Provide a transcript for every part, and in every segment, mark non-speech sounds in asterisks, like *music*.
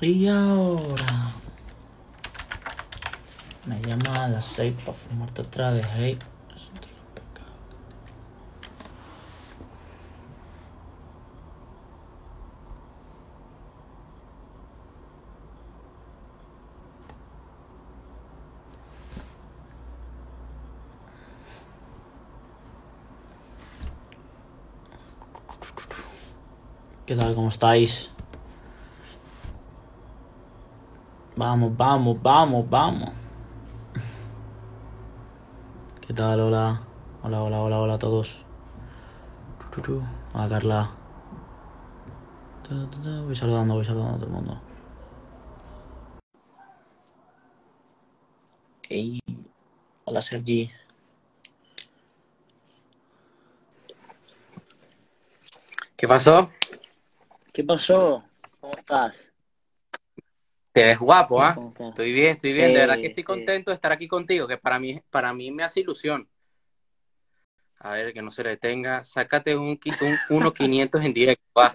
Y ahora me llama a las 6 para formarte otra de hate. ¿Qué tal? ¿Cómo estáis? Vamos, vamos, vamos, vamos. ¿Qué tal? Hola. Hola, hola, hola, hola a todos. Tu, tu, tu. Hola, Carla. Voy saludando, voy saludando a todo el mundo. Ey. Hola, Sergi. ¿Qué pasó? ¿Qué pasó? ¿Cómo estás? Te ves guapo, ¿ah? Estoy bien, estoy bien. Sí, De verdad que estoy sí. contento de estar aquí contigo, que para mí, para mí me hace ilusión. A ver, que no se detenga. Sácate un, un 1.500 en directo, va.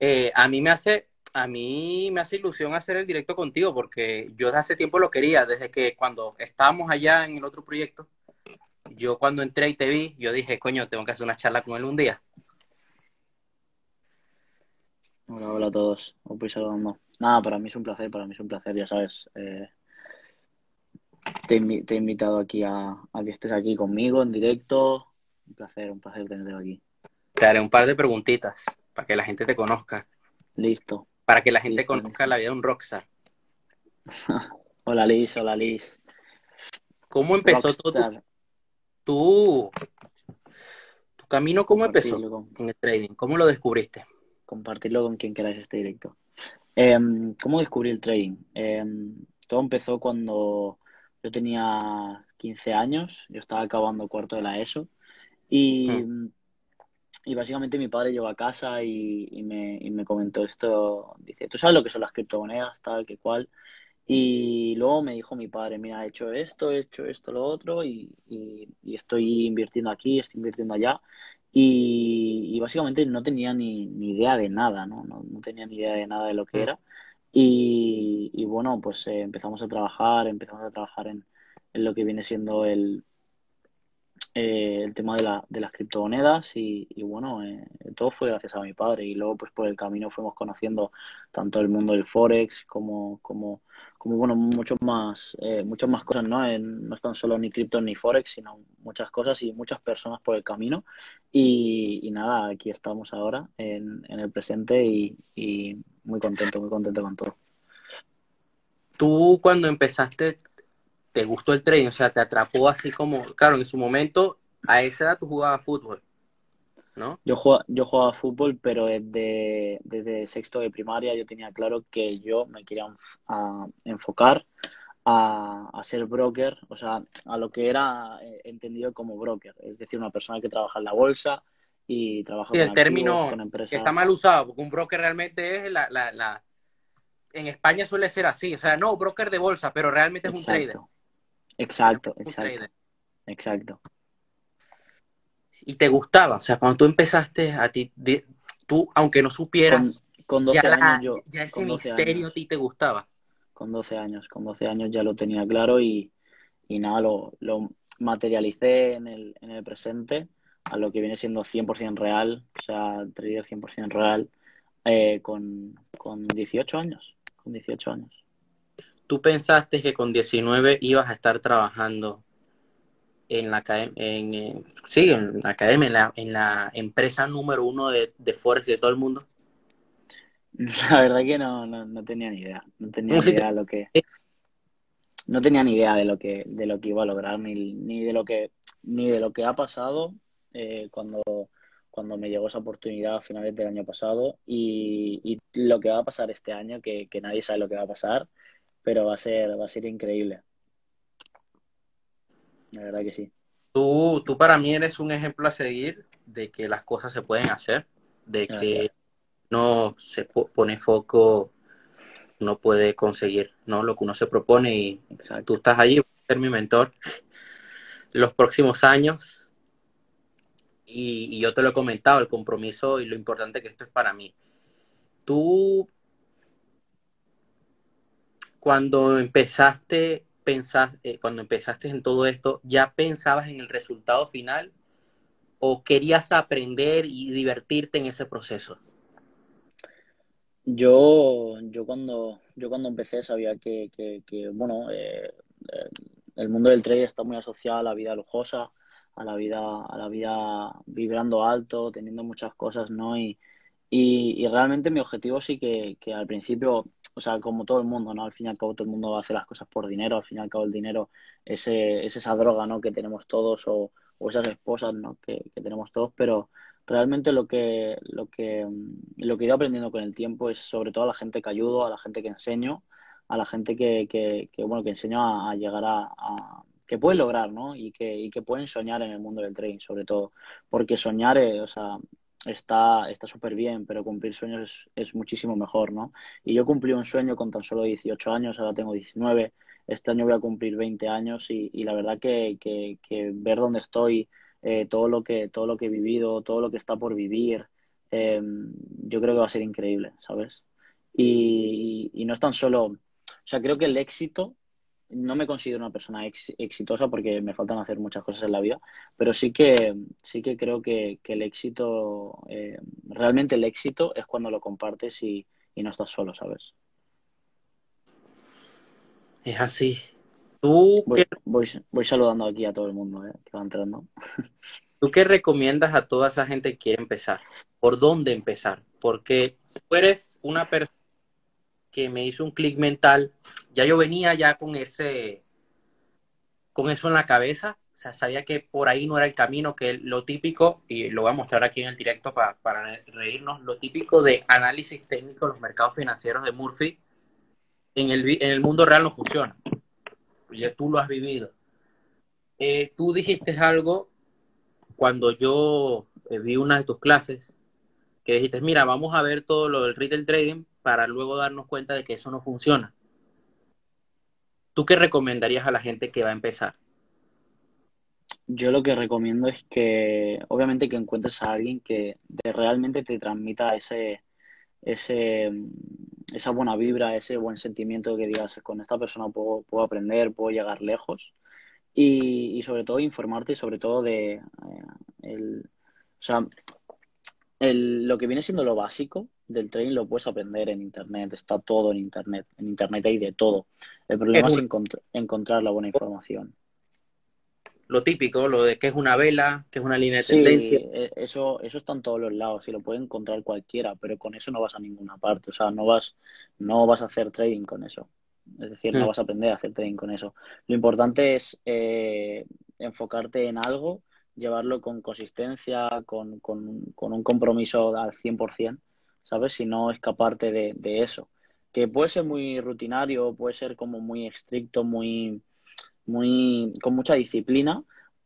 Eh, a mí me hace, a mí me hace ilusión hacer el directo contigo, porque yo desde hace tiempo lo quería, desde que cuando estábamos allá en el otro proyecto, yo cuando entré y te vi, yo dije, coño, tengo que hacer una charla con él un día. Hola, hola a todos. Os voy saludando. Nada, para mí es un placer, para mí es un placer, ya sabes. eh, te, he invi- te he invitado aquí a, a que estés aquí conmigo en directo. Un placer, un placer tenerte aquí. Te haré un par de preguntitas para que la gente te conozca, Listo. para que la gente Listo, conozca la vida de un rockstar. *laughs* Hola Liz, hola Liz. ¿Cómo empezó todo tu, tu, tu camino? ¿Cómo empezó en el trading? ¿Cómo lo descubriste? Compartirlo con quien queráis este directo. Em, ¿cómo descubrí el trading? Em, todo empezó cuando yo tenía 15 años, yo estaba acabando cuarto de la ESO y, Mm. y básicamente mi padre llegó a casa y, y me, y me comentó esto, dice, ¿tú sabes lo que son las criptomonedas, tal, que cual? Y luego me dijo mi padre, mira, he hecho esto, he hecho esto, lo otro y- y estoy invirtiendo aquí, estoy invirtiendo allá. Y, y básicamente no tenía ni, ni idea de nada, ¿no? No, no tenía ni idea de nada de lo que Mm. era. Y, y bueno, pues eh, empezamos a trabajar, empezamos a trabajar en, en lo que viene siendo el, eh, el tema de, la, de las criptomonedas y, bueno, eh, todo fue gracias a mi padre y luego pues por el camino fuimos conociendo tanto el mundo del Forex como, como, como bueno, muchos más, eh, muchas más cosas, ¿no? No es tan solo ni cripto ni Forex, sino muchas cosas y muchas personas por el camino y, y nada, aquí estamos ahora en, en el presente y, y muy contento, muy contento con todo. Tú cuando empezaste, ¿te gustó el trading? O sea, te atrapó así como, claro, en su momento, a esa edad tú jugabas fútbol, ¿no? Yo jugaba, yo jugaba fútbol, pero desde, desde sexto de primaria yo tenía claro que yo me quería a- enfocar a, a ser broker, o sea, a lo que era eh, entendido como broker, es decir, una persona que trabaja en la bolsa y trabaja Sí, con el activos, término con que empresas. está mal usado, porque un broker realmente es la, la, la... En España suele ser así, o sea, no, broker de bolsa, pero realmente es un trader. Exacto, exacto, exacto. Y te gustaba, o sea, cuando tú empezaste a ti, de- tú, aunque no Con, supieras, con 12 ya, la, años yo, ya ese con 12 misterio a años, ti te gustaba. con 12 años, con 12 años ya lo tenía claro y, y nada, lo, lo materialicé en el, en el presente a lo que viene siendo 100% real, o sea, trader 100% real, eh, con, con 18 años, con 18 años. ¿Tú pensaste que con 19 ibas a estar trabajando en la academia, en, en- sí, en la academia, en la, en la empresa número uno de, de Forex de todo el mundo? La verdad que no, no, no tenía ni idea, no tenía ¿Cómo ni idea de lo que, *laughs* no tenía ni idea de lo que, de lo que iba a lograr, ni, ni de lo que, ni de lo que ha pasado eh, cuando, cuando me llegó esa oportunidad a finales del año pasado y, y lo que va a pasar este año, que, que nadie sabe lo que va a pasar, pero va a ser, va a ser increíble. La verdad que sí. Tú, tú para mí eres un ejemplo a seguir de que las cosas se pueden hacer, de Gracias. que no se po- pone foco, no puede conseguir, ¿no? Lo que uno se propone y tú Exacto. estás allí, ser mi mentor los próximos años y, y yo te lo he comentado, el compromiso y lo importante que esto es para mí. Tú, cuando empezaste, pensás, eh, cuando empezaste en todo esto, ¿ya pensabas en el resultado final o querías aprender y divertirte en ese proceso? Yo, yo cuando, yo cuando empecé sabía que, que, que bueno, eh, el mundo del trade está muy asociado a la vida lujosa, a la vida, a la vida vibrando alto, teniendo muchas cosas, ¿no? Y, y, y realmente mi objetivo sí que, que al principio, o sea, como todo el mundo, ¿no? Al fin y al cabo todo el mundo hace las cosas por dinero, al fin y al cabo el dinero es, es esa droga, ¿no? Que tenemos todos o, o esas esposas, ¿no? Que, que tenemos todos, pero realmente lo que, lo que, lo que he ido aprendiendo con el tiempo es sobre todo a la gente que ayudo, a la gente que enseño, a la gente que, que, que bueno, que enseño a, a llegar a, a, que puede lograr, ¿no? Y que, y que pueden soñar en el mundo del trading, sobre todo. Porque soñar, eh, o sea, está está súper bien, pero cumplir sueños es, es, muchísimo mejor, ¿no? Y yo cumplí un sueño con tan solo 18 años, ahora tengo 19, este año voy a cumplir 20 años y, la verdad que, que, ver dónde estoy, eh, todo, lo que, todo lo que he vivido, todo lo que está por vivir, eh, yo creo que va a ser increíble, ¿sabes? Y, y, no es tan solo, o sea, creo que el éxito no me considero una persona ex, exitosa porque me faltan hacer muchas cosas en la vida, pero sí que, sí que creo que, que el éxito, eh, realmente el éxito es cuando lo compartes y, y, no estás solo, ¿sabes? Es así. ¿Tú voy, voy, saludando aquí a todo el mundo eh, que va entrando. ¿Tú qué recomiendas a toda esa gente que quiere empezar? ¿Por dónde empezar? Porque tú eres una persona que me hizo un clic mental. Ya yo venía ya con ese, con eso en la cabeza. O sea, sabía que por ahí no era el camino, que lo típico, y lo voy a mostrar aquí en el directo para, para reírnos, lo típico de análisis técnico de los mercados financieros de Murphy, en el, en el mundo real no funciona. Ya tú lo has vivido. Eh, tú dijiste algo cuando yo eh, vi una de tus clases, que dijiste, mira, vamos a ver todo lo del retail trading para luego darnos cuenta de que eso no funciona. ¿Tú qué recomendarías a la gente que va a empezar? Yo lo que recomiendo es que, obviamente, que encuentres a alguien que realmente te transmita ese, ese, esa buena vibra, ese buen sentimiento que digas, con esta persona puedo, puedo aprender, puedo llegar lejos. Y, y, sobre todo informarte, sobre todo de eh, el, o sea, el, lo que viene siendo lo básico del trading lo puedes aprender en Internet, está todo en Internet. En Internet hay de todo. El problema es, es encont encontrar la buena información. Lo típico, lo de qué es una vela, qué es una línea de sí, tendencia. Eso, eso está en todos los lados y lo puede encontrar cualquiera, pero con eso no vas a ninguna parte. O sea, no vas, no vas a hacer trading con eso. Es decir, no vas a aprender a hacer trading con eso. Lo importante es eh, enfocarte en algo llevarlo con consistencia, con, con, con un compromiso al 100%, ¿sabes? Si no escaparte de, de, eso. Que puede ser muy rutinario, puede ser como muy estricto, muy, muy con mucha disciplina,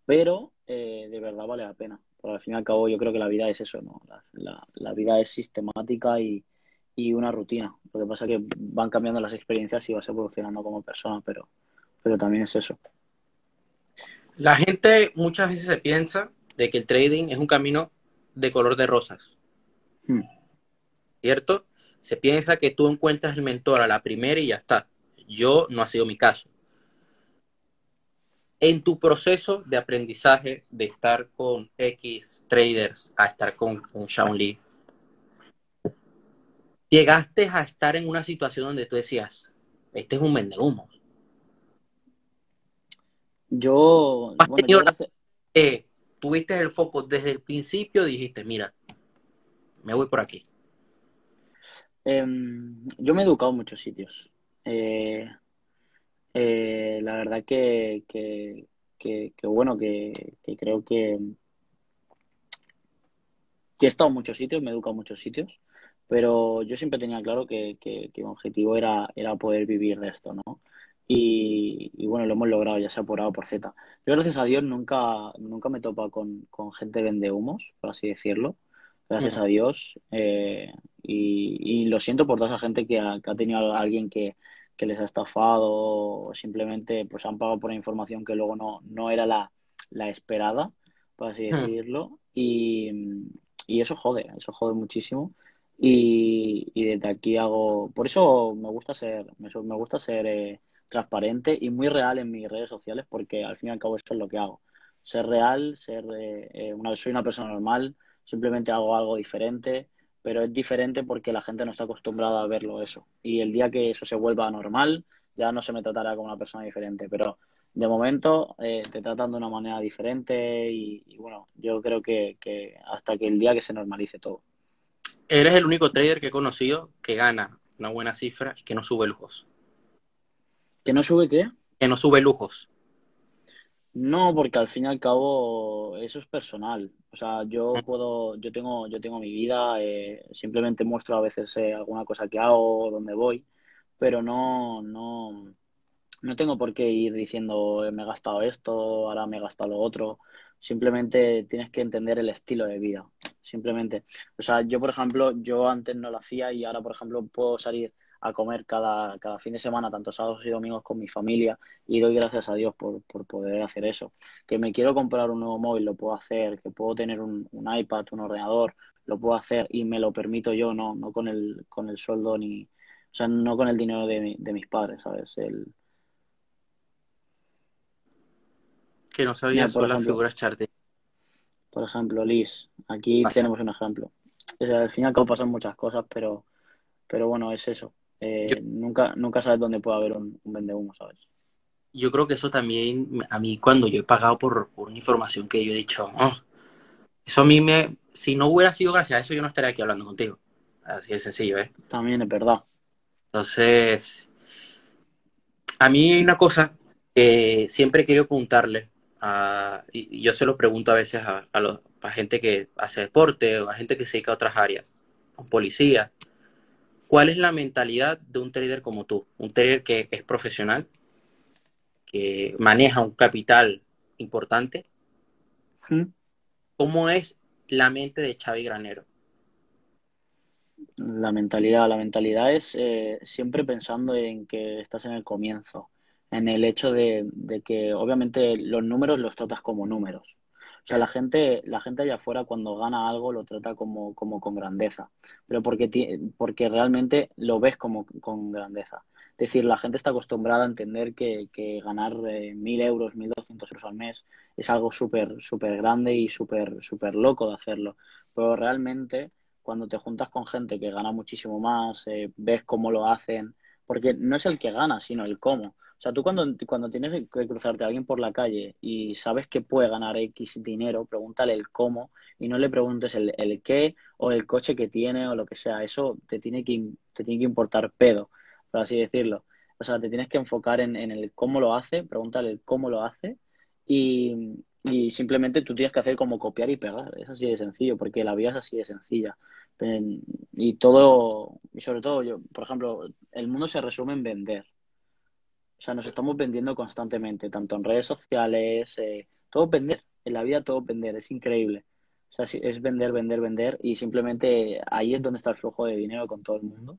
pero eh, de verdad vale la pena. Porque al fin y al cabo yo creo que la vida es eso, ¿no? La, la, la vida es sistemática y, y, una rutina. Lo que pasa es que van cambiando las experiencias y vas evolucionando como persona, pero, pero también es eso. La gente muchas veces se piensa de que el trading es un camino de color de rosas. Hmm. ¿Cierto? Se piensa que tú encuentras el mentor a la primera y ya está. Yo no ha sido mi caso. En tu proceso de aprendizaje de estar con X traders a estar con, con Shaun Lee, llegaste a estar en una situación donde tú decías, este es un humo. Yo, bueno, yo eh, tuviste el foco desde el principio, dijiste, mira, me voy por aquí. Eh, yo me he educado en muchos sitios. Eh, eh, la verdad que, que, que, que bueno, que, creo que, he estado en muchos sitios, me he educado en muchos sitios, pero yo siempre tenía claro que, mi objetivo era, era poder vivir de esto, ¿no? Y, y, bueno, lo hemos logrado, ya sea por A o por Z. Yo, gracias a Dios, nunca, nunca me topa con, con gente vende humos, por así decirlo. Gracias uh -huh. a Dios. Eh, y, y, lo siento por toda esa gente que ha, que ha tenido a alguien que, que, les ha estafado o simplemente pues han pagado por una información que luego no, no era la, la esperada, por así decirlo. Uh -huh. y, y, eso jode, eso jode muchísimo. y, y desde aquí hago, por eso me gusta ser, me, me gusta ser eh, transparente y muy real en mis redes sociales porque al fin y al cabo eso es lo que hago. Ser real, ser eh, eh, una, soy una persona normal, simplemente hago algo diferente, pero es diferente porque la gente no está acostumbrada a verlo eso. Y el día que eso se vuelva normal, ya no se me tratará como una persona diferente, pero de momento eh, te tratan de una manera diferente y, y bueno, yo creo que, que hasta que el día que se normalice todo. Eres el único trader que he conocido que gana una buena cifra y que no sube lujos. ¿Que no sube qué? Que no sube lujos. No, porque al fin y al cabo eso es personal. O sea, yo puedo, yo tengo, yo tengo mi vida, eh, simplemente muestro a veces eh, alguna cosa que hago, dónde voy, pero no, no, no tengo por qué ir diciendo "Eh, me he gastado esto, ahora me he gastado lo otro. Simplemente tienes que entender el estilo de vida. Simplemente. O sea, yo, por ejemplo, yo antes no lo hacía y ahora, por ejemplo, puedo salir a comer cada, cada fin de semana, tanto sábados y domingos con mi familia, y doy gracias a Dios por, por poder hacer eso. Que me quiero comprar un nuevo móvil, lo puedo hacer, que puedo tener un, un iPad, un ordenador, lo puedo hacer y me lo permito yo, no, no con el, con el sueldo ni, o sea, no con el dinero de, mi- de mis padres, ¿sabes? El, Que no sabía mira, por sobre las figuras charting. por ejemplo, Liz, aquí Pasa. tenemos un ejemplo. O sea, al fin y al cabo pasan muchas cosas, pero, pero bueno, es eso. Yo, Eh, nunca, nunca sabes dónde puede haber un, un vendehumo, ¿sabes? yo creo que eso también, a mí cuando yo he pagado por, por una información que yo he dicho, "Oh, eso a mí me, si no hubiera sido gracias a eso, yo no estaría aquí hablando contigo. Así de sencillo, ¿eh? También es verdad. Entonces, a mí hay una cosa que siempre he querido preguntarle, a, y yo se lo pregunto a veces a, a, los, a gente que hace deporte o a gente que se dedica a otras áreas, a un policía. ¿Cuál es la mentalidad de un trader como tú? Un trader que es profesional, que maneja un capital importante. ¿Mm? ¿Cómo es la mente de Xavi Granero? La mentalidad, la mentalidad es eh, siempre pensando en que estás en el comienzo, en el hecho de, de que obviamente los números los tratas como números. O sea, la gente, la gente allá afuera cuando gana algo lo trata como, como con grandeza, pero porque, porque realmente lo ves como con grandeza. Es decir, la gente está acostumbrada a entender que, que ganar eh, 1.000 euros, 1.200 euros al mes es algo súper, súper grande y súper, súper loco de hacerlo. Pero realmente cuando te juntas con gente que gana muchísimo más, eh, ves cómo lo hacen, porque no es el que gana, sino el cómo. O sea, tú cuando, cuando tienes que cruzarte a alguien por la calle y sabes que puede ganar X dinero, pregúntale el cómo y no le preguntes el, el qué o el coche que tiene o lo que sea. Eso te tiene que, te tiene que importar pedo, por así decirlo. O sea, te tienes que enfocar en, en el cómo lo hace, pregúntale el cómo lo hace y, y simplemente tú tienes que hacer como copiar y pegar. Es así de sencillo, porque la vida es así de sencilla. En- y todo, y sobre todo yo, por ejemplo, el mundo se resume en vender. O sea, nos estamos vendiendo constantemente, tanto en redes sociales, eh, todo vender. En la vida todo vender, es increíble. O sea, sí, es vender, vender, vender y simplemente ahí es donde está el flujo de dinero con todo el mundo.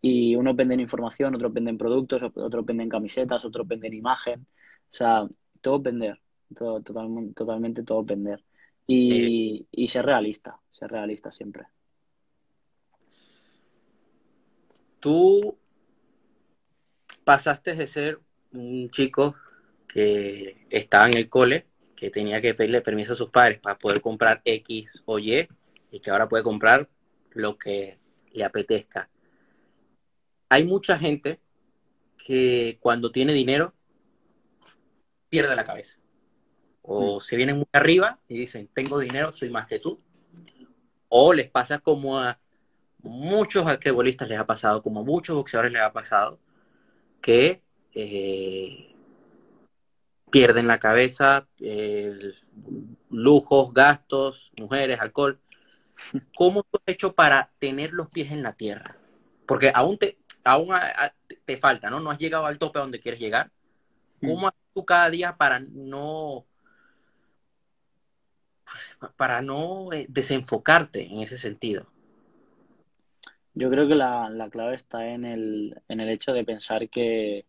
Y unos venden información, otros venden productos, otros venden camisetas, otros venden imagen. O sea, todo vender, todo, totalmente, totalmente todo vender. Y, y ser realista, ser realista siempre. tú pasaste de ser un chico que estaba en el cole, que tenía que pedirle permiso a sus padres para poder comprar X o Y, y que ahora puede comprar lo que le apetezca. Hay mucha gente que cuando tiene dinero pierde la cabeza. Mm. O se vienen muy arriba y dicen, tengo dinero, soy más que tú. O les pasa como a muchos basquetbolistas les ha pasado, como a muchos boxeadores les ha pasado, que eh, pierden la cabeza, eh, lujos, gastos, mujeres, alcohol. *laughs* ¿Cómo tú has hecho para tener los pies en la tierra? Porque aún te, aún a- a- te falta, ¿no? No has llegado al tope a donde quieres llegar. ¿Cómo haces tú cada día para no, para no eh, desenfocarte en ese sentido? Yo creo que la, la clave está en el, en el hecho de pensar que,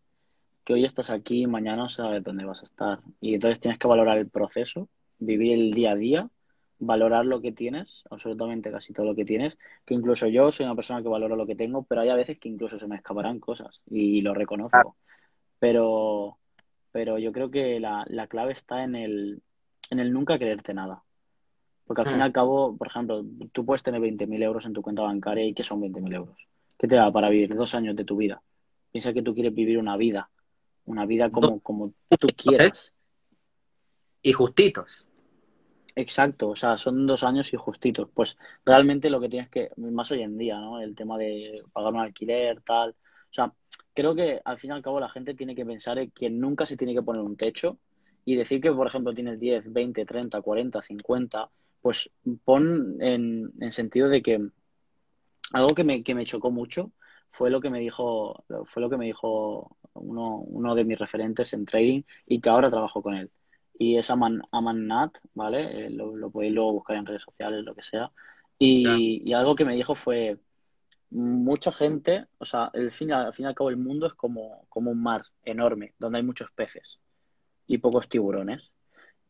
que hoy estás aquí y mañana no sabes dónde vas a estar. Y entonces tienes que valorar el proceso, vivir el día a día, valorar lo que tienes, absolutamente casi todo lo que tienes, que incluso yo soy una persona que valora lo que tengo, pero hay a veces que incluso se me escaparán cosas y lo reconozco. Pero, pero yo creo que la, la clave está en el, en el nunca creerte nada. Porque al fin y al cabo, por ejemplo, tú puedes tener 20.000 euros en tu cuenta bancaria y ¿qué son 20.000 euros? ¿Qué te da para vivir dos años de tu vida? Piensa que tú quieres vivir una vida, una vida como, como tú quieras. Y justitos. Exacto, o sea, son dos años y justitos. Pues realmente lo que tienes que, más hoy en día, ¿no? El tema de pagar un alquiler, tal. O sea, creo que al fin y al cabo la gente tiene que pensar en que nunca se tiene que poner un techo y decir que, por ejemplo, tienes 10, 20, 30, 40, 50, pues pon en, en sentido de que algo que me, que me chocó mucho fue lo que me dijo, fue lo que me dijo uno, uno de mis referentes en trading y que ahora trabajo con él. Y es Aman, Aman Nat, ¿vale? Eh, lo, lo, podéis luego buscar en redes sociales, lo que sea. Y, y, algo que me dijo fue, mucha gente, o sea, el fin, al fin y al cabo el mundo es como, como un mar enorme, donde hay muchos peces y pocos tiburones.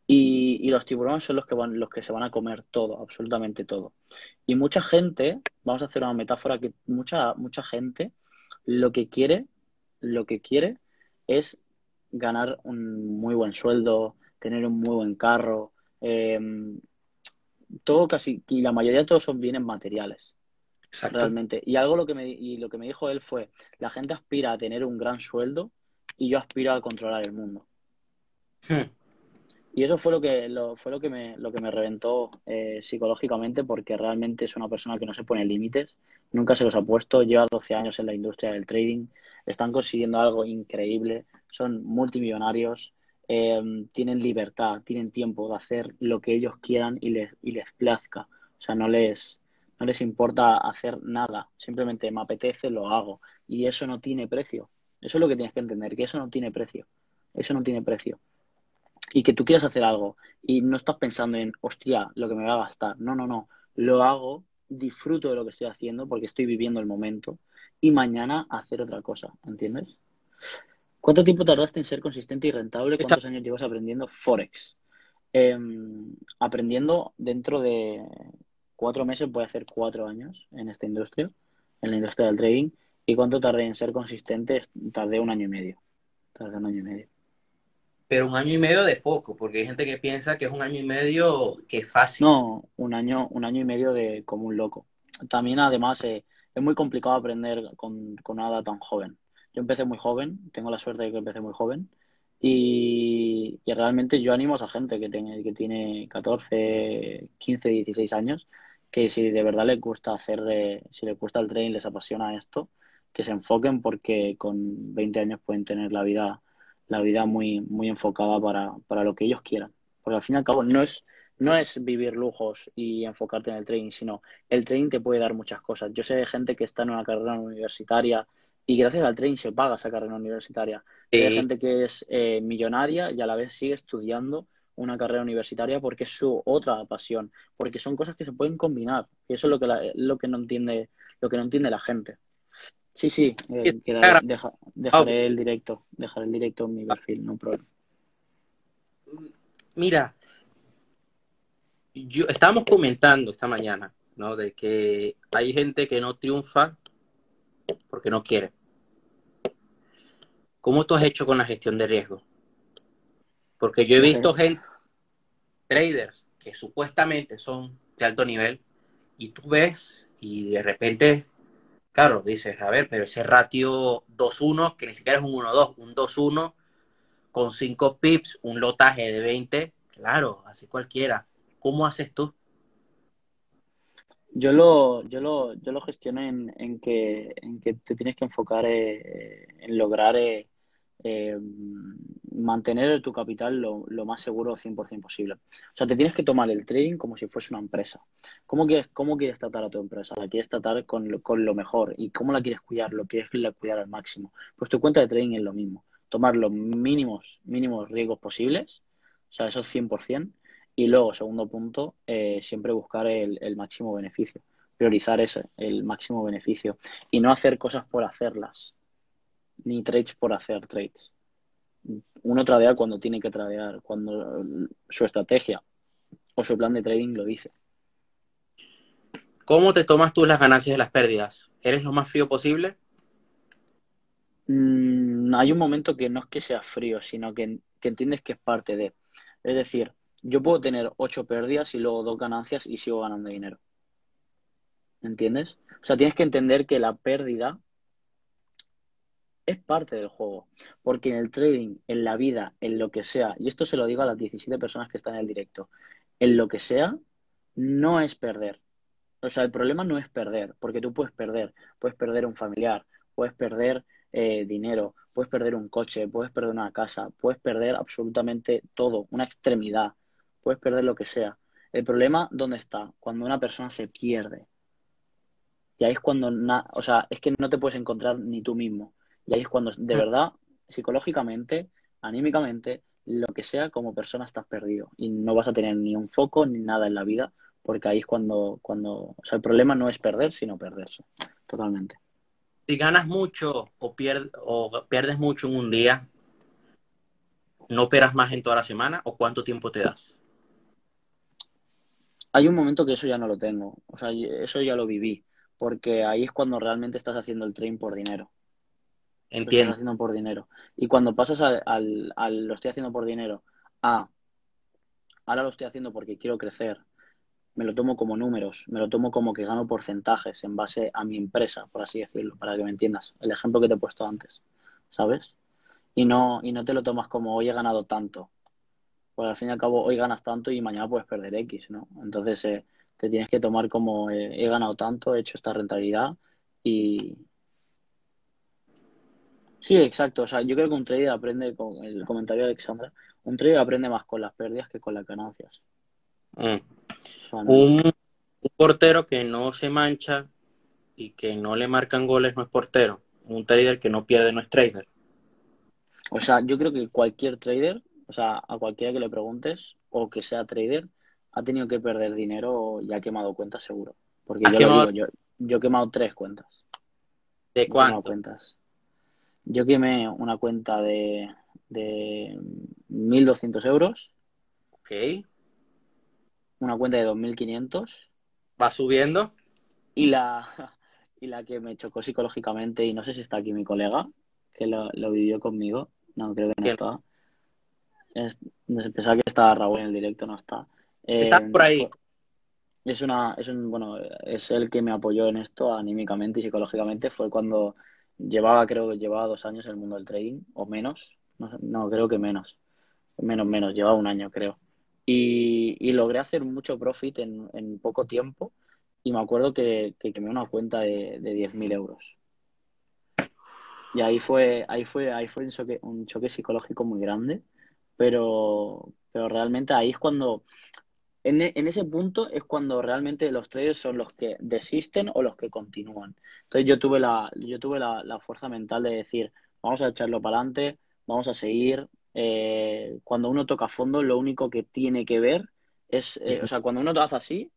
Y, y, los tiburones son los que van, los que se van a comer todo, absolutamente todo. Y mucha gente, vamos a hacer una metáfora que mucha, mucha gente lo que quiere, lo que quiere es ganar un muy buen sueldo, tener un muy buen carro, eh, todo casi, y la mayoría de todos son bienes materiales. Exacto. Realmente. Y algo lo que me, y lo que me dijo él fue, la gente aspira a tener un gran sueldo y yo aspiro a controlar el mundo. Hmm. Y eso fue lo que, lo, fue lo que me, lo que me reventó eh, psicológicamente porque realmente es una persona que no se pone límites, nunca se los ha puesto, lleva 12 años en la industria del trading, están consiguiendo algo increíble, son multimillonarios, eh, tienen libertad, tienen tiempo de hacer lo que ellos quieran y les, y les plazca. O sea, no les, no les importa hacer nada, simplemente me apetece, lo hago. Y eso no tiene precio. Eso es lo que tienes que entender, que eso no tiene precio. Eso no tiene precio. Y que tú quieras hacer algo y no estás pensando en, hostia, lo que me va a gastar. No, no, no. Lo hago, disfruto de lo que estoy haciendo porque estoy viviendo el momento y mañana hacer otra cosa, ¿entiendes? ¿Cuánto tiempo tardaste en ser consistente y rentable? ¿Cuántos años llevas aprendiendo Forex? Eh, aprendiendo dentro de cuatro meses, voy a hacer cuatro años en esta industria, en la industria del trading. ¿Y cuánto tardé en ser consistente? Tardé un año y medio. Tardé un año y medio. Pero un año y medio de foco, porque hay gente que piensa que es un año y medio que es fácil. No, un año, un año y medio de como un loco. También, además, eh, es muy complicado aprender con, con nada tan joven. Yo empecé muy joven, tengo la suerte de que empecé muy joven y, y realmente yo animo a esa gente que tiene, que tiene 14, 15, 16 años, que si de verdad les gusta hacer, eh, si les gusta el trading, les apasiona esto, que se enfoquen porque con 20 años pueden tener la vida, la vida muy, muy enfocada para, para lo que ellos quieran. Porque al fin y al cabo no es, no es vivir lujos y enfocarte en el trading, sino el trading te puede dar muchas cosas. Yo sé de gente que está en una carrera universitaria y gracias al trading se paga esa carrera universitaria. Sí. Hay gente que es eh, millonaria y a la vez sigue estudiando una carrera universitaria porque es su otra pasión, porque son cosas que se pueden combinar. Y eso es lo que, la, lo que no entiende, lo que no entiende la gente. Sí, sí, eh, queda, deja, dejaré el directo, dejaré el directo en mi perfil, no problema. Mira, yo estábamos comentando esta mañana, ¿no? De que hay gente que no triunfa porque no quiere. ¿Cómo tú has hecho con la gestión de riesgo? Porque yo he visto gente, traders, que supuestamente son de alto nivel, y tú ves y de repente, claro, dices, a ver, pero ese ratio 2-1, que ni siquiera es un 1-2, un 2-1, con 5 pips, un lotaje de 20, claro, así cualquiera. ¿Cómo haces tú? Yo lo, yo lo, yo lo gestiono en, en, que, en que te tienes que enfocar eh, en lograr eh, eh, mantener tu capital lo, más seguro 100% posible. O sea, te tienes que tomar el trading como si fuese una empresa. ¿Cómo quieres, cómo quieres tratar a tu empresa? ¿La quieres tratar con lo, con lo mejor? ¿Y cómo la quieres cuidar? ¿Lo quieres cuidar al máximo? Pues tu cuenta de trading es lo mismo. Tomar los mínimos, mínimos riesgos posibles, o sea, esos 100%, y luego, segundo punto, eh, siempre buscar el, el, máximo beneficio, priorizar ese, el máximo beneficio y no hacer cosas por hacerlas, ni trades por hacer trades. Uno tradea cuando tiene que tradear, cuando su estrategia o su plan de trading lo dice. ¿Cómo te tomas tú las ganancias y las pérdidas? ¿Eres lo más frío posible? Mm, hay un momento que no es que sea frío, sino que, que entiendes que es parte de. Es decir, yo puedo tener ocho pérdidas y luego dos ganancias y sigo ganando dinero. ¿Entiendes? O sea, tienes que entender que la pérdida es parte del juego. Porque en el trading, en la vida, en lo que sea, y esto se lo digo a las 17 personas que están en el directo, en lo que sea, no es perder. O sea, el problema no es perder, porque tú puedes perder, puedes perder un familiar, puedes perder eh, dinero, puedes perder un coche, puedes perder una casa, puedes perder absolutamente todo, una extremidad, puedes perder lo que sea. El problema, ¿dónde está? Cuando una persona se pierde. Y ahí es cuando, o sea, es que no te puedes encontrar ni tú mismo. Y ahí es cuando, de mm. verdad, psicológicamente, anímicamente, lo que sea, como persona estás perdido. Y no vas a tener ni un foco ni nada en la vida, porque ahí es cuando, cuando, o sea, el problema no es perder, sino perderse. Totalmente. Si ganas mucho o, o pierdes mucho en un día, ¿no operas más en toda la semana o cuánto tiempo te das? Hay un momento que eso ya no lo tengo, o sea, eso ya lo viví, porque ahí es cuando realmente estás haciendo el train por dinero. Entiendo. Lo estás haciendo por dinero. Y cuando pasas al, al, lo estoy haciendo por dinero a ahora lo estoy haciendo porque quiero crecer, me lo tomo como números, me lo tomo como que gano porcentajes en base a mi empresa, por así decirlo, para que me entiendas. El ejemplo que te he puesto antes, ¿sabes? Y no, y no te lo tomas como hoy he ganado tanto. Pues al fin y al cabo hoy ganas tanto y mañana puedes perder X, ¿no? Entonces eh, te tienes que tomar como eh, he ganado tanto, he hecho esta rentabilidad y, Sí, exacto. O sea, yo creo que un trader aprende, con el comentario de Alexandra, un trader aprende más con las pérdidas que con las ganancias. Mm. un, portero que no se mancha y que no le marcan goles no es portero. Un trader que no pierde no es trader. O sea, yo creo que cualquier trader, o sea, a cualquiera que le preguntes o que sea trader, ha tenido que perder dinero y ha quemado cuentas seguro. Porque yo lo digo, yo, he quemado tres cuentas. ¿De cuánto? cuentas. Yo quemé una cuenta de, de 1.200 euros. Ok. Una cuenta de 2.500. ¿Va subiendo? Y la, *laughs* y la que me chocó psicológicamente, y no sé si está aquí mi colega, que lo, vivió conmigo. No, creo que no está. Es, pensaba que estaba Raúl en el directo, no está. está por ahí. Eh, es una, es un, bueno, es el que me apoyó en esto anímicamente y psicológicamente. Fue cuando Llevaba, creo que llevaba dos años en el mundo del trading, o menos. No, creo que menos. Menos, menos. Llevaba un año, creo. Y, logré hacer mucho profit en, poco tiempo. Y me acuerdo que, que quemé una cuenta de, de 10.000 euros. Y ahí fue, ahí fue, ahí fue un choque, un choque psicológico muy grande. Pero, pero realmente ahí es cuando en, en, ese punto es cuando realmente los traders son los que desisten o los que continúan. Entonces yo tuve la, yo tuve la, fuerza mental de decir, vamos a echarlo para adelante, vamos a seguir. Eh, cuando uno toca fondo, lo único que tiene que ver es, eh, o sea, cuando uno hace así,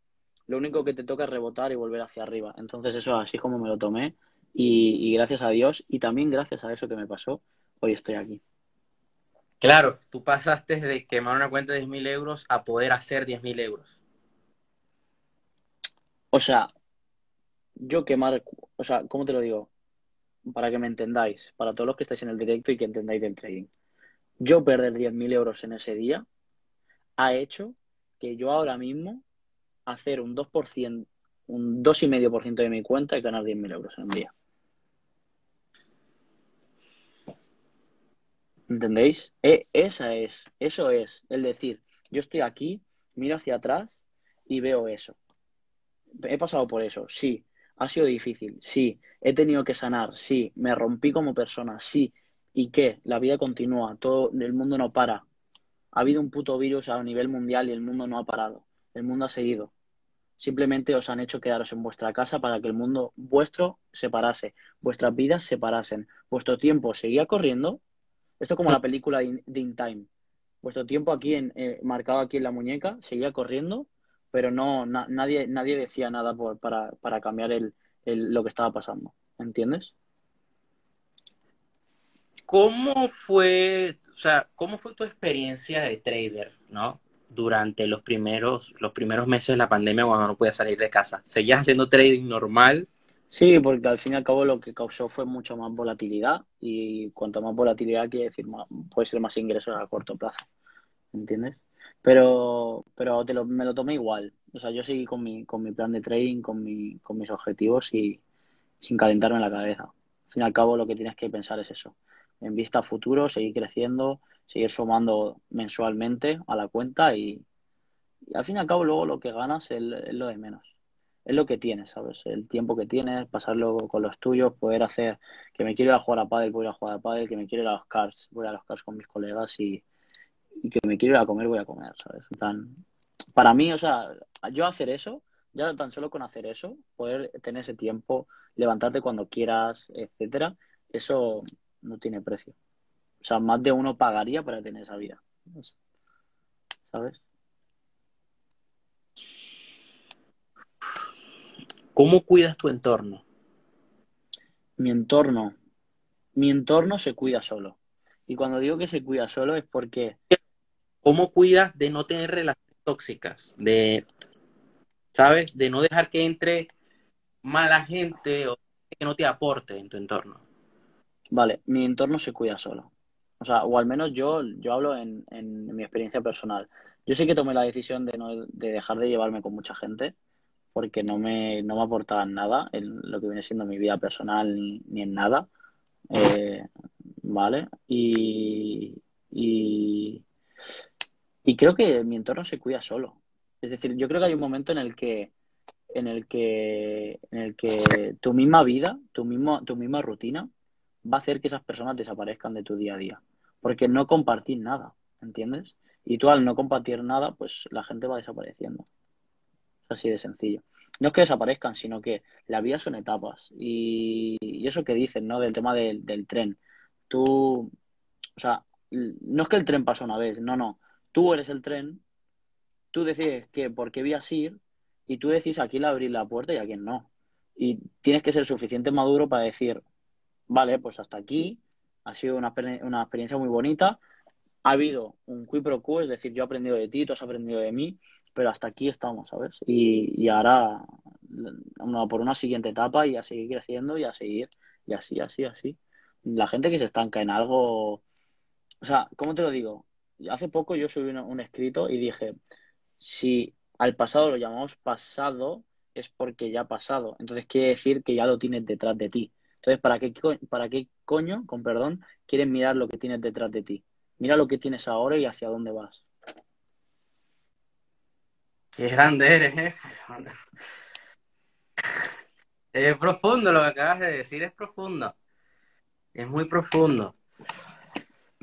lo único que te toca es rebotar y volver hacia arriba. Entonces eso así como me lo tomé y, y gracias a Dios y también gracias a eso que me pasó, hoy estoy aquí. Claro, tú pasaste de quemar una cuenta de 10.000 euros a poder hacer 10.000 euros. O sea, yo quemar, o sea, ¿cómo te lo digo? Para que me entendáis, para todos los que estáis en el directo y que entendáis del trading. Yo perder 10.000 euros en ese día ha hecho que yo ahora mismo hacer un 2%, un 2,5% de mi cuenta y ganar 10.000 euros en un día. ¿Entendéis? E, esa es, eso es, el decir, yo estoy aquí, miro hacia atrás y veo eso. He pasado por eso, sí. Ha sido difícil, sí. He tenido que sanar, sí. Me rompí como persona, sí. ¿Y qué? La vida continúa, todo el mundo no para. Ha habido un puto virus a nivel mundial y el mundo no ha parado. El mundo ha seguido. Simplemente os han hecho quedaros en vuestra casa para que el mundo vuestro se parase, vuestras vidas se parasen, vuestro tiempo seguía corriendo esto es como la película de In Time. Vuestro tiempo aquí, en, eh, marcado aquí en la muñeca, seguía corriendo, pero no nadie, nadie decía nada por, para, para, cambiar el, lo que estaba pasando. ¿Entiendes? ¿Cómo fue, o sea, cómo fue tu experiencia de trader, no? durante los primeros, los primeros meses de la pandemia cuando no podía salir de casa? ¿Seguías haciendo trading normal? Sí, porque al fin y al cabo lo que causó fue mucha más volatilidad y cuanto más volatilidad quiere decir más, puede ser más ingresos a corto plazo, ¿entiendes? Pero, pero te lo, me lo tomé igual, o sea, yo seguí con mi, con mi plan de trading, con, mi, con mis objetivos y sin calentarme la cabeza. Al fin y al cabo lo que tienes que pensar es eso, en vista a futuro, seguir creciendo, seguir sumando mensualmente a la cuenta y, al fin y al cabo luego lo que ganas es lo de menos es lo que tienes, ¿sabes? El tiempo que tienes, pasarlo con los tuyos, poder hacer que me quiero ir a jugar a pádel, voy a jugar a pádel, que me quiero ir a los cars, voy a los cars con mis colegas y, y que me quiero ir a comer, voy a comer, ¿sabes? Plan, para mí, o sea, yo hacer eso, ya tan solo con hacer eso, poder tener ese tiempo, levantarte cuando quieras, etcétera, eso no tiene precio. O sea, más de uno pagaría para tener esa vida. ¿Sabes? ¿Cómo cuidas tu entorno? Mi entorno. Mi entorno se cuida solo. Y cuando digo que se cuida solo es porque. ¿Cómo cuidas de no tener relaciones tóxicas? De, ¿sabes? De no dejar que entre mala gente o que no te aporte en tu entorno. Vale, mi entorno se cuida solo. O sea, o al menos yo, yo hablo en, en mi experiencia personal. Yo sí que tomé la decisión de, no, de dejar de llevarme con mucha gente porque no me, no me aportaban nada en lo que viene siendo mi vida personal ni, ni en nada. Eh, ¿Vale? Y, y, y, creo que mi entorno se cuida solo. Es decir, yo creo que hay un momento en el que en el que en el que tu misma vida, tu mismo, tu misma rutina va a hacer que esas personas desaparezcan de tu día a día. Porque no compartís nada, ¿entiendes? Y tú al no compartir nada, pues la gente va desapareciendo así de sencillo. No es que desaparezcan, sino que la vida son etapas. Y, eso que dicen, ¿no? Del tema del, tren. Tú, o sea, no es que el tren pasa una vez, no, no. Tú eres el tren, tú decides que por qué vías ir y tú decides a quién abrir la puerta y a quién no. Y tienes que ser suficiente maduro para decir, vale, pues hasta aquí, ha sido una, una experiencia muy bonita, ha habido un qui pro quo, es decir, yo he aprendido de ti, tú has aprendido de mí, pero hasta aquí estamos, ¿sabes? Y, y ahora por una siguiente etapa y a seguir creciendo y a seguir, y así, así, así. La gente que se estanca en algo, o sea, ¿cómo te lo digo? Hace poco yo subí un, un escrito y dije, si al pasado lo llamamos pasado, es porque ya ha pasado. Entonces quiere decir que ya lo tienes detrás de ti. Entonces, ¿para qué, ¿para qué coño, con perdón, quieres mirar lo que tienes detrás de ti? Mira lo que tienes ahora y hacia dónde vas. Qué grande eres, ¿eh? Es profundo lo que acabas de decir, es profundo. Es muy profundo.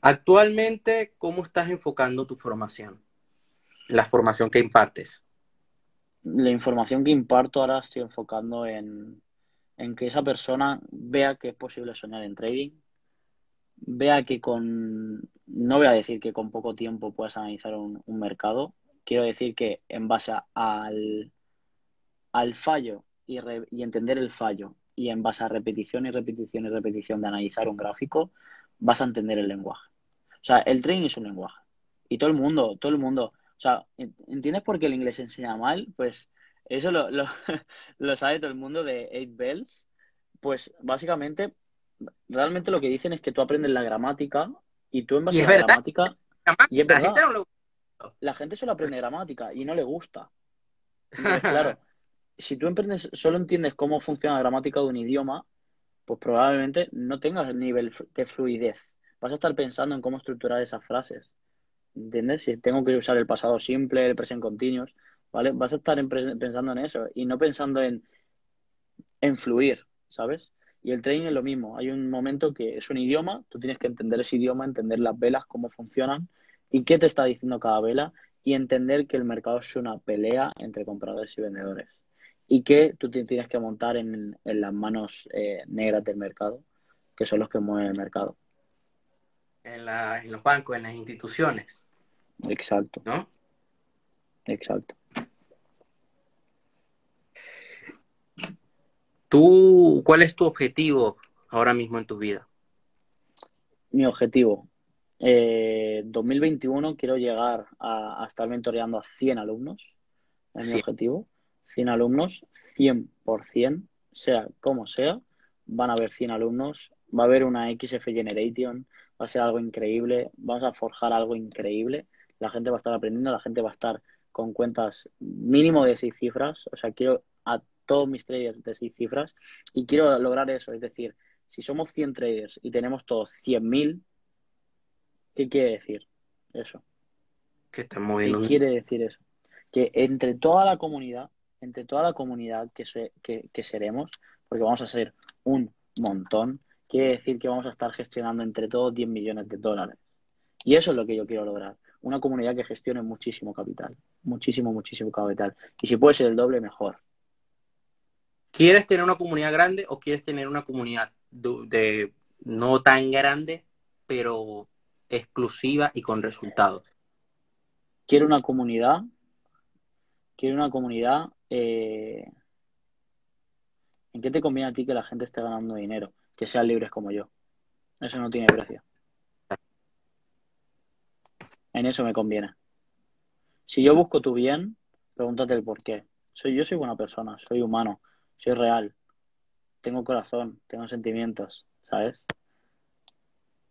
Actualmente, ¿cómo estás enfocando tu formación? La formación que impartes. La información que imparto ahora estoy enfocando en, en que esa persona vea que es posible soñar en trading, vea que con, no voy a decir que con poco tiempo puedas analizar un, un mercado, quiero decir que en base al, al fallo y, re, y, entender el fallo y en base a repetición y repetición y repetición de analizar un gráfico, vas a entender el lenguaje. O sea, el trading es un lenguaje. Y todo el mundo, todo el mundo, o sea, ¿entiendes por qué el inglés se enseña mal? Pues eso lo, lo, *laughs* lo sabe todo el mundo de Eight Bells. Pues básicamente, realmente lo que dicen es que tú aprendes la gramática y tú en base a la gramática... Y es verdad, la gente solo aprende *laughs* gramática y no le gusta. Entonces, claro, *laughs* si tú emprendes, solo entiendes cómo funciona la gramática de un idioma, pues probablemente no tengas el nivel de fluidez. Vas a estar pensando en cómo estructurar esas frases. ¿Entiendes? Si tengo que usar el pasado simple, el present continuous, ¿vale? Vas a estar en pensando en eso y no pensando en, en fluir, ¿sabes? Y el trading es lo mismo. Hay un momento que es un idioma, tú tienes que entender ese idioma, entender las velas, cómo funcionan y qué te está diciendo cada vela y entender que el mercado es una pelea entre compradores y vendedores y que tú te tienes que montar en, en las manos eh, negras del mercado, que son los que mueven el mercado. En, la, en los bancos, en las instituciones. Exacto. ¿No? Exacto. ¿Tú, cuál es tu objetivo ahora mismo en tu vida? Mi objetivo, Eh, 2021 quiero llegar a, a estar mentoreando a 100 alumnos, es mi objetivo. 100 alumnos, 100%, sea como sea, van a haber 100 alumnos, va a haber una XF Generation, va a ser algo increíble, vamos a forjar algo increíble, la gente va a estar aprendiendo, la gente va a estar con cuentas mínimo de seis cifras, o sea, quiero a todos mis traders de seis cifras y quiero lograr eso, es decir, si somos 100 traders y tenemos todos 100.000, ¿qué quiere decir eso? Que están ¿Qué moviendo un- quiere decir eso? Que entre toda la comunidad, entre toda la comunidad que, se- que, que seremos, porque vamos a ser un montón, quiere decir que vamos a estar gestionando entre todos 10 millones de dólares. Y eso es lo que yo quiero lograr. Una comunidad que gestione muchísimo capital. Muchísimo, muchísimo capital. Y si puede ser el doble, mejor. ¿Quieres tener una comunidad grande o quieres tener una comunidad de, de no tan grande, pero exclusiva y con resultados? Quiero una comunidad. Quiero una comunidad. eh, ¿En qué te conviene a ti que la gente esté ganando dinero? Que sean libres como yo. Eso no tiene precio. En eso me conviene. Si yo busco tu bien, pregúntate el por qué. Soy, yo soy buena persona, soy humano, soy real, tengo corazón, tengo sentimientos, ¿sabes?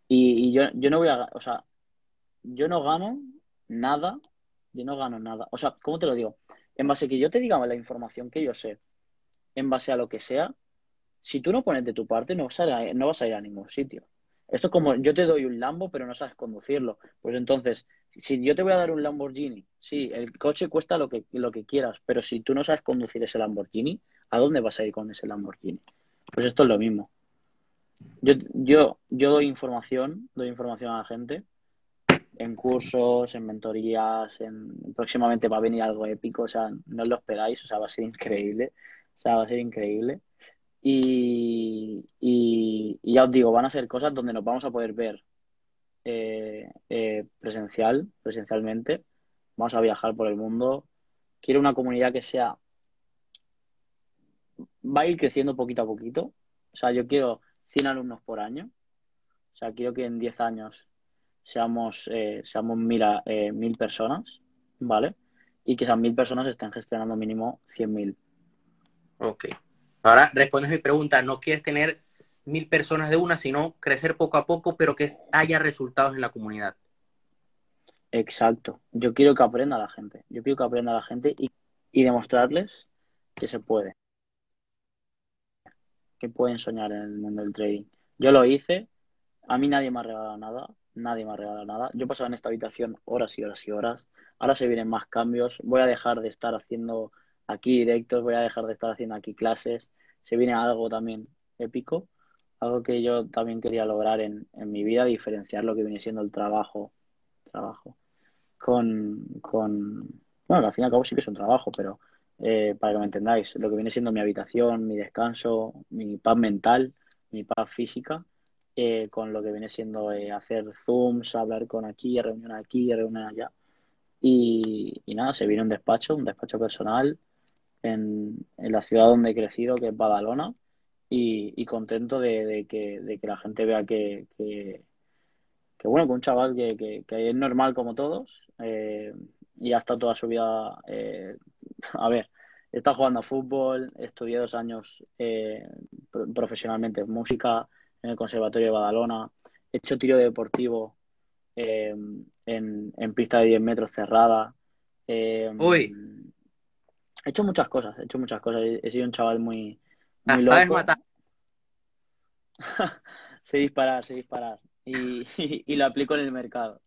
Y, y yo, yo no voy a, o sea, yo no gano nada, yo no gano nada. O sea, ¿cómo te lo digo? En base a que yo te diga la información que yo sé, en base a lo que sea, si tú no pones de tu parte, no vas a no vas a, ir a ningún sitio. Esto es como yo te doy un Lambo, pero no sabes conducirlo. Pues entonces, si yo te voy a dar un Lamborghini, sí, el coche cuesta lo que, lo que quieras, pero si tú no sabes conducir ese Lamborghini, ¿a dónde vas a ir con ese Lamborghini? Pues esto es lo mismo. Yo, yo, yo doy información, doy información a la gente en cursos, en mentorías, en próximamente va a venir algo épico, o sea, no os lo esperáis, o sea, va a ser increíble, o sea, va a ser increíble. Y, y, ya os digo, van a ser cosas donde nos vamos a poder ver eh, eh, presencial, presencialmente. Vamos a viajar por el mundo. Quiero una comunidad que sea, va a ir creciendo poquito a poquito. O sea, yo quiero 100 alumnos por año. O sea, quiero que en 10 años seamos, eh, seamos mil, eh, mil personas, ¿vale? Y que esas mil personas estén gestionando mínimo 100.000. Ok. Ahora respondes mi pregunta. No quieres tener mil personas de una, sino crecer poco a poco, pero que haya resultados en la comunidad. Exacto. Yo quiero que aprenda la gente. Yo quiero que aprenda la gente y, y demostrarles que se puede. Pueden soñar en el mundo del trading. Yo lo hice. A mí nadie me ha regalado nada. Nadie me ha regalado nada. Yo pasaba en esta habitación horas y horas y horas. Ahora se vienen más cambios. Voy a dejar de estar haciendo aquí directos. Voy a dejar de estar haciendo aquí clases. Se viene algo también épico. Algo que yo también quería lograr en, en mi vida. Diferenciar lo que viene siendo el trabajo. Trabajo con, con, bueno, al fin y al cabo sí que es un trabajo, pero eh, para que me entendáis, lo que viene siendo mi habitación, mi descanso, mi paz mental, mi paz física, eh, con lo que viene siendo eh, hacer zooms, hablar con aquí, reunión aquí, reunión allá. Y, y, nada, se viene un despacho, un despacho personal en, en la ciudad donde he crecido, que es Badalona, y, y contento de, de, que, de, que, la gente vea que, que que bueno, que un chaval que, que, es normal como todos eh, y ha estado toda su vida, eh, *laughs* a ver, está jugando a fútbol, estudié dos años eh, profesionalmente en música en el Conservatorio de Badalona, he hecho tiro deportivo eh, en, en, pista de 10 metros cerrada. Eh, Uy. He hecho muchas cosas, he hecho muchas cosas, he, he sido un chaval muy, muy ¿Sabes loco. matar? *laughs* sé disparar, sé disparar y, y, *laughs* y, lo aplico en el mercado.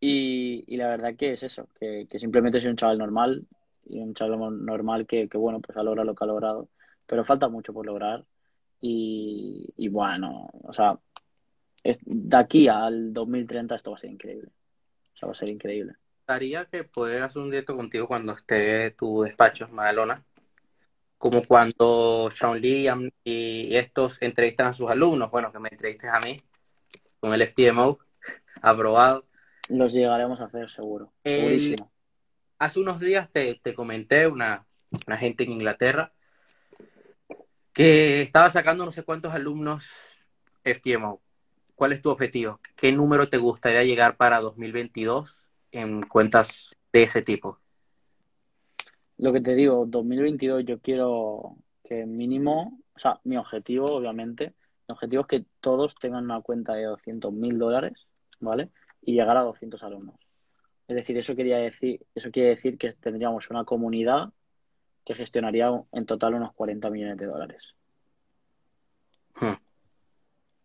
Y, la verdad que es eso, que, simplemente soy un chaval normal y un chaval normal que, bueno, pues ha logrado lo que ha logrado, pero falta mucho por lograr y, y bueno, o sea, es, de aquí al 2030 esto va a ser increíble, o sea, va a ser increíble. gustaría que poder hacer un directo contigo cuando esté tu despacho en Madalona como cuando Sean Lee y estos entrevistan a sus alumnos, bueno, que me entrevistes a mí con el FTMO, *laughs* aprobado. Los llegaremos a hacer seguro, el. Hace unos días te, te comenté, una, una, gente en Inglaterra, que estaba sacando no sé cuántos alumnos FTMO. ¿cuál es tu objetivo? ¿Qué número te gustaría llegar para 2022 en cuentas de ese tipo? Lo que te digo, 2022 yo quiero que mínimo, o sea, mi objetivo, obviamente, mi objetivo es que todos tengan una cuenta de 200 mil dólares, ¿vale? Y llegar a 200 alumnos. Es decir, eso quería decir, eso quiere decir que tendríamos una comunidad que gestionaría en total unos 40 millones de dólares. Hmm.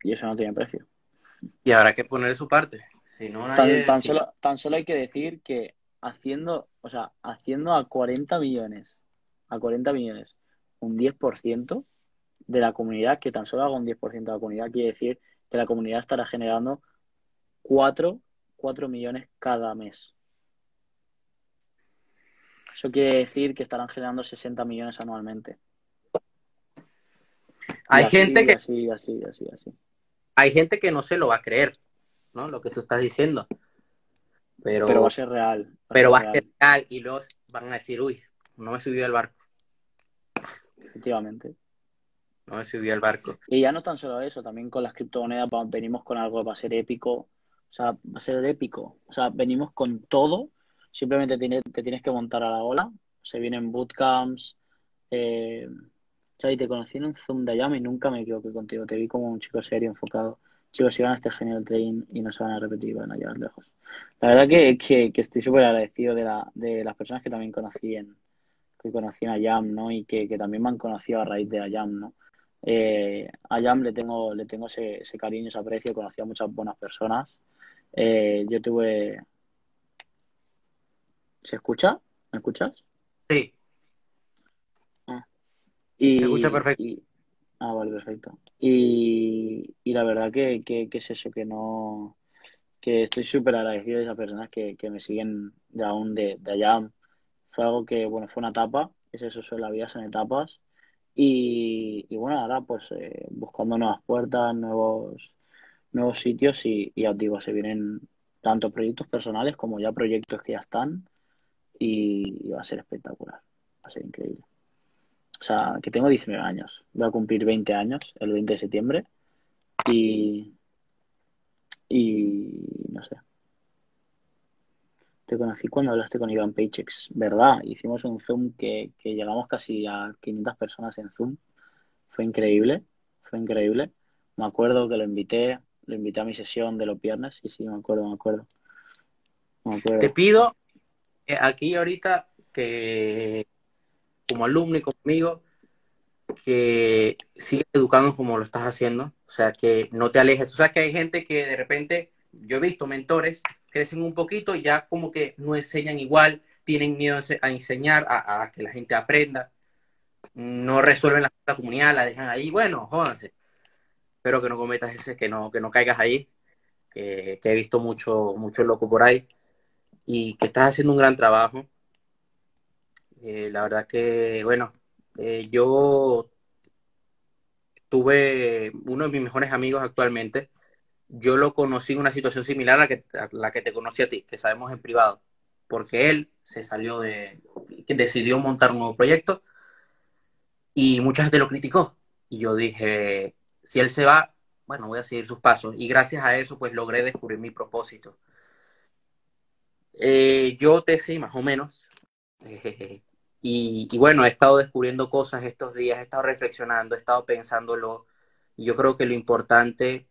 Y eso no tiene precio. Y habrá que poner su parte. Si no, tan, solo, tan solo hay que decir que haciendo, o sea, haciendo a 40 millones, a 40 millones, un 10% de la comunidad, que tan solo haga un 10% de la comunidad, quiere decir que la comunidad estará generando 4, 4 millones cada mes. Eso quiere decir que estarán generando 60 millones anualmente. Hay gente que... Así, así, así, así. Hay gente que no se lo va a creer, ¿no? Lo que tú estás diciendo. Pero, pero va a ser real. pero va a ser real y los van a decir, uy, no me subí al barco. Efectivamente. No me subí al barco. Y ya no tan solo eso, también con las criptomonedas venimos con algo que va a ser épico. O sea, va a ser épico. O sea, venimos con todo. Simplemente te tienes que montar a la ola. Se vienen bootcamps. Eh, te conocí en un Zoom de allá y nunca me equivoqué contigo. Te vi como un chico serio, enfocado. Chicos, si van a este genial train y no se van a repetir, van a llegar lejos. La verdad que, que, que estoy súper agradecido de, la, de las personas que también conocí en, que conocí a Jam, ¿no? Y que, también me han conocido a raíz de Ayam, ¿no? Eh, a Jam le tengo, le tengo ese, cariño, ese aprecio, conocí a muchas buenas personas. Eh, yo tuve... ¿Se escucha? ¿Me escuchas? Sí. Ah. Y, Se escucha perfecto. Ah, vale, perfecto. Y, y la verdad que, que, es eso, que no que estoy súper agradecido de esas personas que, que me siguen de aún de, de allá. Fue algo que, bueno, fue una etapa, es eso, son la vida, son etapas. Y, y bueno, ahora pues eh, buscando nuevas puertas, nuevos, nuevos sitios y, y ya os digo, se vienen tanto proyectos personales como ya proyectos que ya están y va a ser espectacular, va a ser increíble. O sea, que tengo 19 años. Voy a cumplir 20 años el 20 de septiembre. Y. Y. No sé. Te conocí cuando hablaste con Iván Paychex, ¿verdad? Hicimos un Zoom que, que llegamos casi a 500 personas en Zoom. Fue increíble. Fue increíble. Me acuerdo que lo invité. Lo invité a mi sesión de los viernes. Sí, sí, me acuerdo, me acuerdo. Te pido aquí ahorita que como alumno y conmigo, que sigues educando como lo estás haciendo, o sea, que no te alejes. Tú sabes que hay gente que de repente, yo he visto mentores, crecen un poquito y ya como que no enseñan igual, tienen miedo a enseñar, a, que la gente aprenda, no resuelven la, comunidad, la dejan ahí, bueno, jódanse. Espero que no cometas ese, que no, que no caigas ahí, que, que he visto mucho, mucho loco por ahí y que estás haciendo un gran trabajo eh, la verdad que, bueno, eh, yo tuve uno de mis mejores amigos actualmente. Yo lo conocí en una situación similar a, la que te conocí a ti, que sabemos en privado, porque él se salió de, que decidió montar un nuevo proyecto y mucha gente lo criticó. Y yo dije, si él se va, bueno, voy a seguir sus pasos. Y gracias a eso, pues logré descubrir mi propósito. Eh, yo te sé más o menos. *laughs* Y, bueno, he estado descubriendo cosas estos días, he estado reflexionando, he estado pensándolo. Y yo creo que lo importante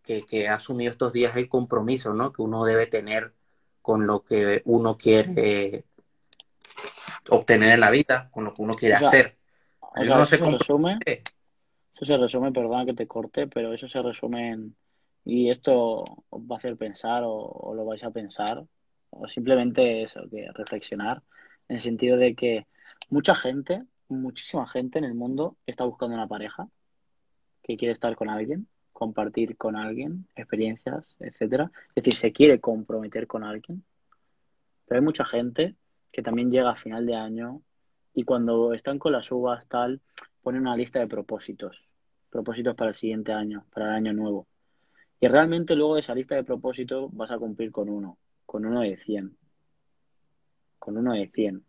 que, que ha asumido estos días es el compromiso, ¿no? Que uno debe tener con lo que uno quiere obtener en la vida, con lo que uno quiere hacer. eso se resume, eso se resume, perdona que te corte, pero eso se resume en, y esto os va a hacer pensar o, lo vais a pensar, o simplemente eso, que reflexionar en el sentido de que mucha gente, muchísima gente en el mundo está buscando una pareja que quiere estar con alguien, compartir con alguien experiencias, etcétera. Es decir, se quiere comprometer con alguien. Pero hay mucha gente que también llega a final de año y cuando están con las uvas tal, ponen una lista de propósitos, propósitos para el siguiente año, para el año nuevo. Y realmente luego de esa lista de propósitos vas a cumplir con uno, con uno de 100 con uno de 100.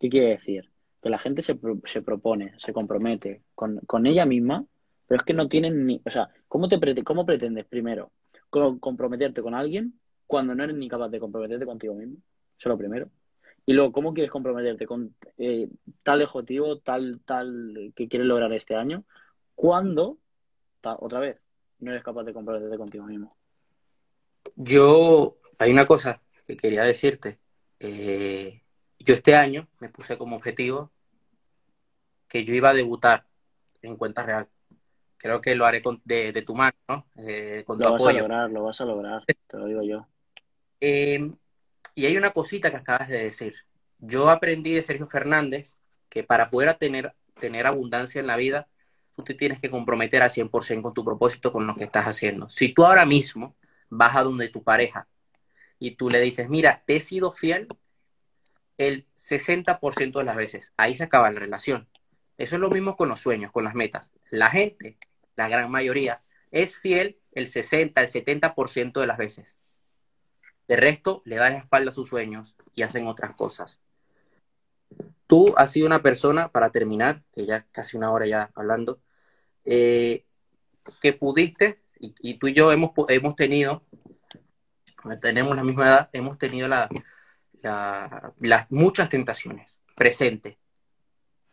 ¿Qué quiere decir? Que la gente se, se propone, se compromete con, ella misma, Pero es que no tienen ni, o sea, ¿cómo te cómo pretendes primero co- comprometerte con alguien cuando no eres ni capaz de comprometerte contigo mismo? Eso es lo primero. Y luego, ¿cómo quieres comprometerte con eh, tal objetivo, tal, tal que quieres lograr este año, cuando, otra vez, no eres capaz de comprometerte contigo mismo? Yo, hay una cosa que quería decirte. Eh, yo este año me puse como objetivo que yo iba a debutar en cuenta real. Creo que lo haré con- de, de tu mano, ¿no? Eh, con tu Lo vas a apoyo. lograr, lo vas a lograr, te lo digo yo. Eh, y hay una cosita que acabas de decir. Yo aprendí de Sergio Fernández que para poder tener, tener abundancia en la vida, tú te tienes que comprometer al 100% con tu propósito, con lo que estás haciendo. Si tú ahora mismo vas a donde tu pareja y tú le dices, mira, te he sido fiel el 60% de las veces, ahí se acaba la relación. Eso es lo mismo con los sueños, con las metas. La gente, la gran mayoría, es fiel el 60, el 70% de las veces. De resto, le da la espalda a sus sueños y hacen otras cosas. Tú has sido una persona, para terminar, que ya casi una hora ya hablando, eh, que pudiste, y, y, tú y yo hemos, hemos tenido, tenemos la misma edad, hemos tenido la, la, las muchas tentaciones presentes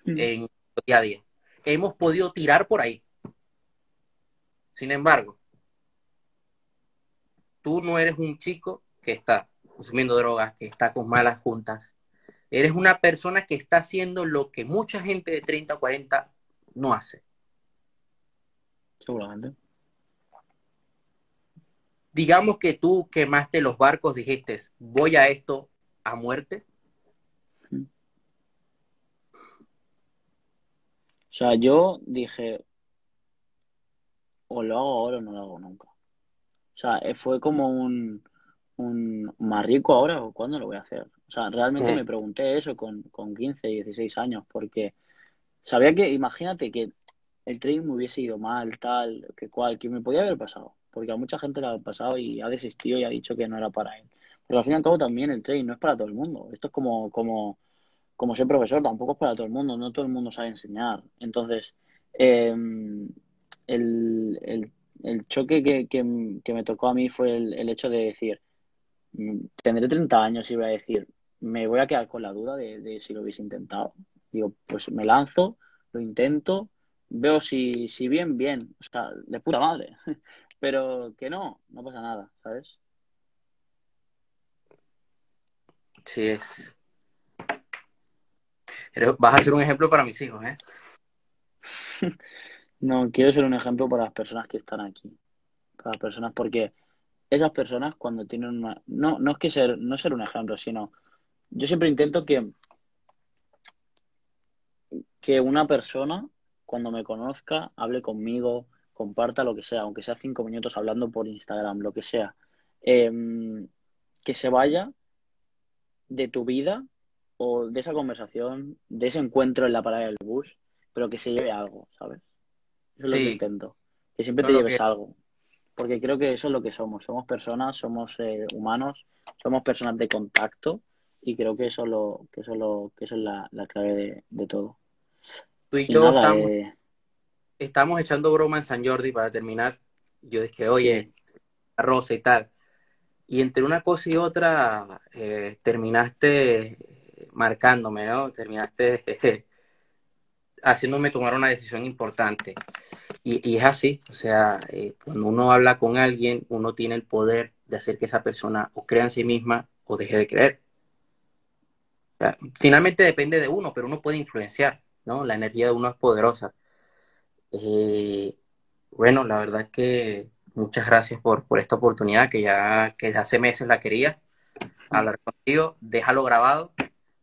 Mm. en día a día. Hemos podido tirar por ahí. Sin embargo, tú no eres un chico que está consumiendo drogas, que está con malas juntas. Eres una persona que está haciendo lo que mucha gente de 30 o 40 no hace. Seguramente. Digamos que tú quemaste los barcos, dijiste, voy a esto a muerte. O sea, yo dije, o lo hago ahora o no lo hago nunca. O sea, eh, fue como un, un más rico ahora o cuándo lo voy a hacer. O sea, realmente Mm. me pregunté eso con, con 15, 16 años, porque sabía que, imagínate que el trading me hubiese ido mal, tal, que cual, que me podía haber pasado, porque a mucha gente le ha pasado y ha desistido y ha dicho que no era para él. Pero al fin y al cabo también el trading no es para todo el mundo. Esto es como, como, como ser profesor, tampoco es para todo el mundo, no todo el mundo sabe enseñar. Entonces, eh, el, el, el, choque que, que, que, me tocó a mí fue el, el, hecho de decir, tendré 30 años y voy a decir, me voy a quedar con la duda de, de si lo hubiese intentado. Digo, pues me lanzo, lo intento, veo si, si bien, bien, o sea, de puta madre, *laughs* pero que no, no pasa nada, ¿sabes? Sí, es. Pero vas a ser un ejemplo para mis hijos, ¿eh? *laughs* no, quiero ser un ejemplo para las personas que están aquí. Para las personas, porque esas personas cuando tienen una... No, no es que ser, no ser un ejemplo, sino... Yo siempre intento que, que una persona, cuando me conozca, hable conmigo, comparta lo que sea, aunque sea cinco minutos hablando por Instagram, lo que sea, eh, que se vaya de tu vida o de esa conversación, de ese encuentro en la parada del bus, pero que se lleve algo, ¿sabes? Eso es Sí. lo que intento, que siempre te lleves que- algo, porque creo que eso es lo que somos, somos personas, somos eh, humanos, somos personas de contacto y creo que eso, lo, que eso, lo, que eso es la, la clave de, de todo. Tú y Y yo nada, estamos, eh, estamos echando broma en San Jordi para terminar. Yo dije, oye, Rosa y tal. Y entre una cosa y otra, eh, terminaste marcándome, ¿no? Terminaste *laughs* haciéndome tomar una decisión importante. Y, y es así, o sea, eh, cuando uno habla con alguien, uno tiene el poder de hacer que esa persona o crea en sí misma o deje de creer. O sea, finalmente depende de uno, pero uno puede influenciar, ¿no? La energía de uno es poderosa. Eh, bueno, la verdad es que muchas gracias por, por esta oportunidad que ya que hace meses la quería hablar contigo. Déjalo grabado,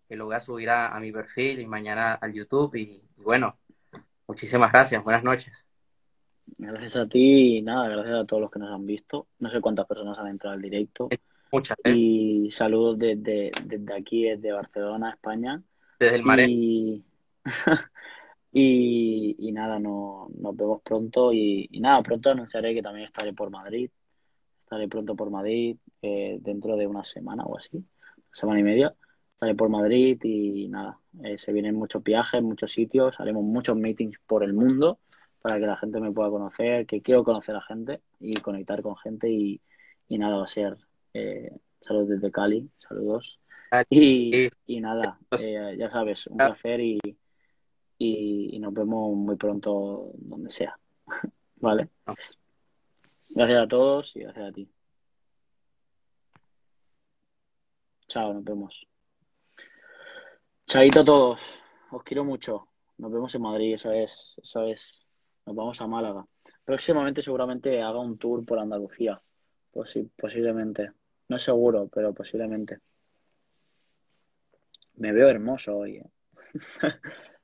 que lo voy a subir a, a mi perfil y mañana al YouTube. Y, y bueno, muchísimas gracias. Buenas noches. gracias a ti y nada, gracias a todos los que nos han visto. No sé cuántas personas han entrado al directo. Muchas, ¿eh? Y saludos desde, desde aquí, desde Barcelona, España. Desde el Maré. Y, *laughs* y, y nada, no, nos vemos pronto. Y, y nada, pronto anunciaré que también estaré por Madrid. Estaré pronto por Madrid eh, dentro de una semana o así, semana y media. Estaré por Madrid y nada, eh, se vienen muchos viajes, muchos sitios, haremos muchos meetings por el mundo para que la gente me pueda conocer, que quiero conocer a gente y conectar con gente y, y nada, va a ser eh, saludos desde Cali, saludos. Y, y nada, eh, ya sabes, un placer y, y, y nos vemos muy pronto donde sea. *laughs* ¿Vale? Gracias a todos y gracias a ti. Chao, nos vemos. Chaito a todos. Os quiero mucho. Nos vemos en Madrid, eso es, eso es. Nos vamos a Málaga. Próximamente seguramente haga un tour por Andalucía. Sí, posiblemente. No es seguro, pero posiblemente. Me veo hermoso hoy. ¿eh? *laughs*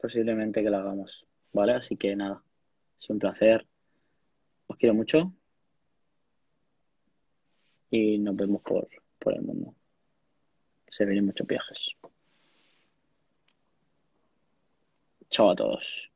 posiblemente que lo hagamos. ¿Vale? Así que nada. Es un placer. Os quiero mucho. Y nos vemos por, por el mundo. Se vienen muchos viajes. Chao a todos.